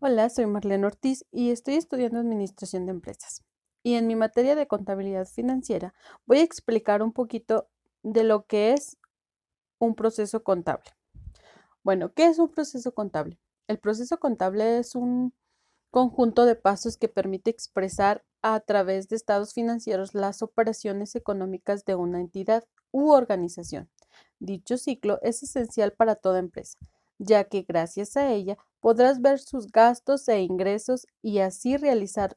Hola, soy Marlene Ortiz y estoy estudiando Administración de Empresas. Y en mi materia de contabilidad financiera voy a explicar un poquito de lo que es un proceso contable. Bueno, ¿qué es un proceso contable? El proceso contable es un conjunto de pasos que permite expresar a través de estados financieros las operaciones económicas de una entidad u organización. Dicho ciclo es esencial para toda empresa ya que gracias a ella podrás ver sus gastos e ingresos y así realizar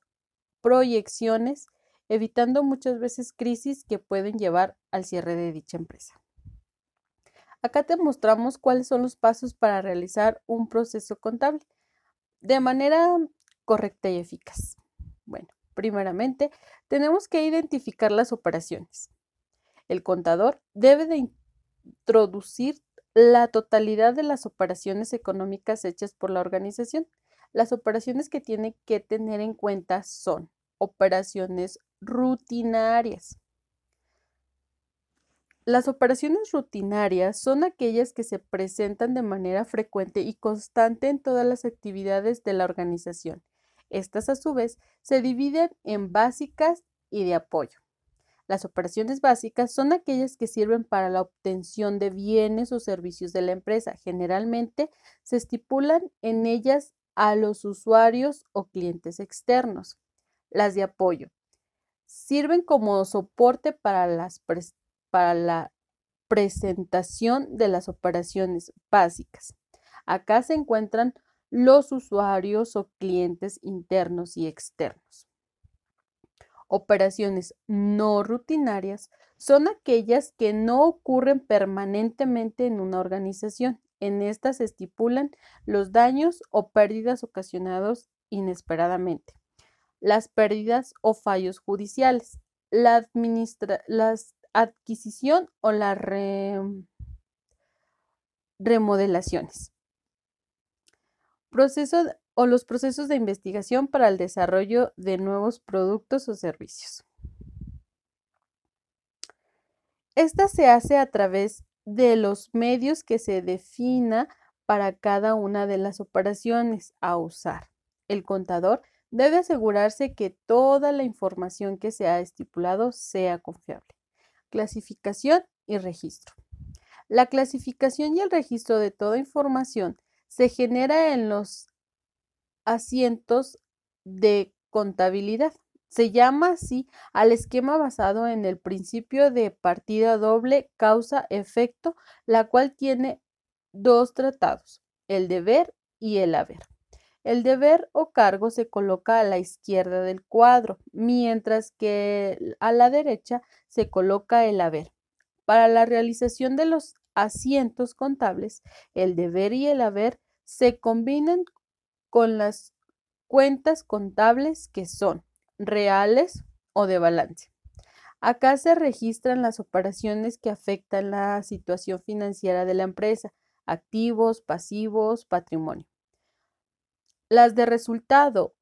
proyecciones, evitando muchas veces crisis que pueden llevar al cierre de dicha empresa. Acá te mostramos cuáles son los pasos para realizar un proceso contable de manera correcta y eficaz. Bueno, primeramente tenemos que identificar las operaciones. El contador debe de introducir la totalidad de las operaciones económicas hechas por la organización. Las operaciones que tiene que tener en cuenta son operaciones rutinarias. Las operaciones rutinarias son aquellas que se presentan de manera frecuente y constante en todas las actividades de la organización. Estas, a su vez, se dividen en básicas y de apoyo. Las operaciones básicas son aquellas que sirven para la obtención de bienes o servicios de la empresa. Generalmente se estipulan en ellas a los usuarios o clientes externos. Las de apoyo sirven como soporte para, la presentación de las operaciones básicas. Acá se encuentran los usuarios o clientes internos y externos. Operaciones no rutinarias son aquellas que no ocurren permanentemente en una organización. En estas se estipulan los daños o pérdidas ocasionados inesperadamente, las pérdidas o fallos judiciales, la, adquisición o la remodelaciones. Proceso o los procesos de investigación para el desarrollo de nuevos productos o servicios. Esta se hace a través de los medios que se defina para cada una de las operaciones a usar. El contador debe asegurarse que toda la información que se ha estipulado sea confiable. Clasificación y registro. La clasificación y el registro de toda información se genera en los asientos de contabilidad. Se llama así al esquema basado en el principio de partida doble causa-efecto, la cual tiene dos tratados, el deber y el haber. El deber o cargo se coloca a la izquierda del cuadro, mientras que a la derecha se coloca el haber. Para la realización de los asientos contables, el deber y el haber se combinan con las cuentas contables que son reales o de balance. Acá se registran las operaciones que afectan la situación financiera de la empresa, activos, pasivos, patrimonio. Las de resultado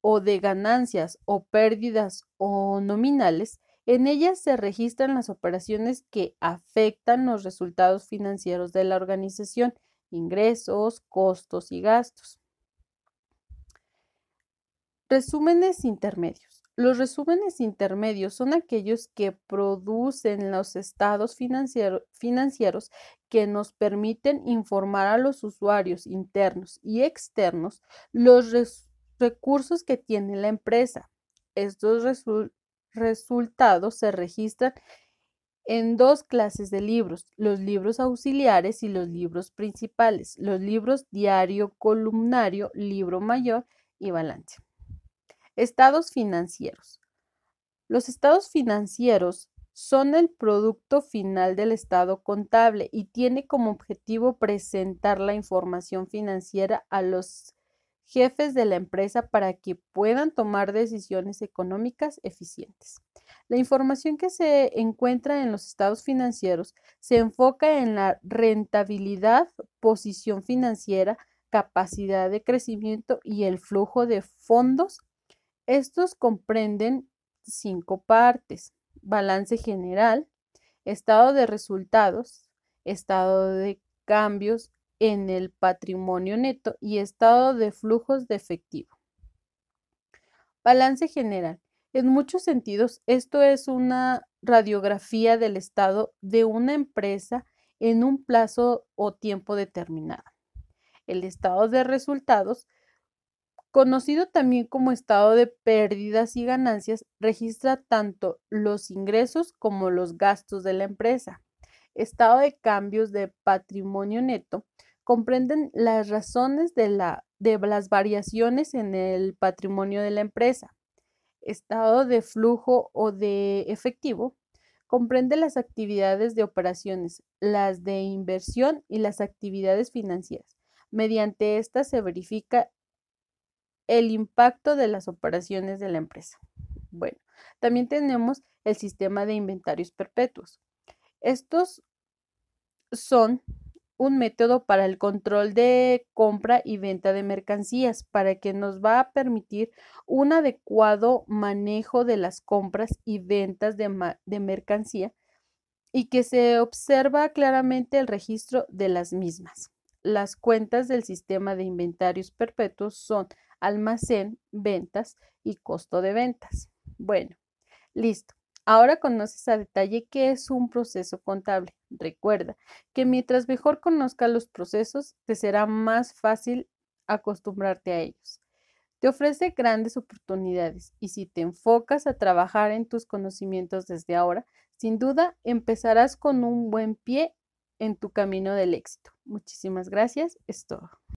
o de ganancias o pérdidas o nominales, en ellas se registran las operaciones que afectan los resultados financieros de la organización, ingresos, costos y gastos. Resúmenes intermedios. Los resúmenes intermedios son aquellos que producen los estados financieros que nos permiten informar a los usuarios internos y externos los recursos que tiene la empresa. Estos resultados se registran en dos clases de libros, los libros auxiliares y los libros principales, los libros diario, columnario, libro mayor y balance. Estados financieros. Los estados financieros son el producto final del estado contable y tiene como objetivo presentar la información financiera a los jefes de la empresa para que puedan tomar decisiones económicas eficientes. La información que se encuentra en los estados financieros se enfoca en la rentabilidad, posición financiera, capacidad de crecimiento y el flujo de fondos estos comprenden cinco partes, balance general, estado de resultados, estado de cambios en el patrimonio neto y estado de flujos de efectivo. Balance general. En muchos sentidos, esto es una radiografía del estado de una empresa en un plazo o tiempo determinado. El estado de resultados, conocido también como estado de pérdidas y ganancias, registra tanto los ingresos como los gastos de la empresa. Estado de cambios de patrimonio neto comprenden las razones de, la, de las variaciones en el patrimonio de la empresa estado de flujo o de efectivo comprende las actividades de operaciones, las de inversión y las actividades financieras. Mediante estas se verifica el impacto de las operaciones de la empresa. Bueno, también tenemos el sistema de inventarios perpetuos. Estos son un método para el control de compra y venta de mercancías, para que nos va a permitir un adecuado manejo de las compras y ventas de, de mercancía y que se observa claramente el registro de las mismas. Las cuentas del sistema de inventarios perpetuos son almacén, ventas y costo de ventas. Bueno, listo. Ahora conoces a detalle qué es un proceso contable. Recuerda que mientras mejor conozcas los procesos, te será más fácil acostumbrarte a ellos. Te ofrece grandes oportunidades y si te enfocas a trabajar en tus conocimientos desde ahora, sin duda empezarás con un buen pie en tu camino del éxito. Muchísimas gracias. Es todo.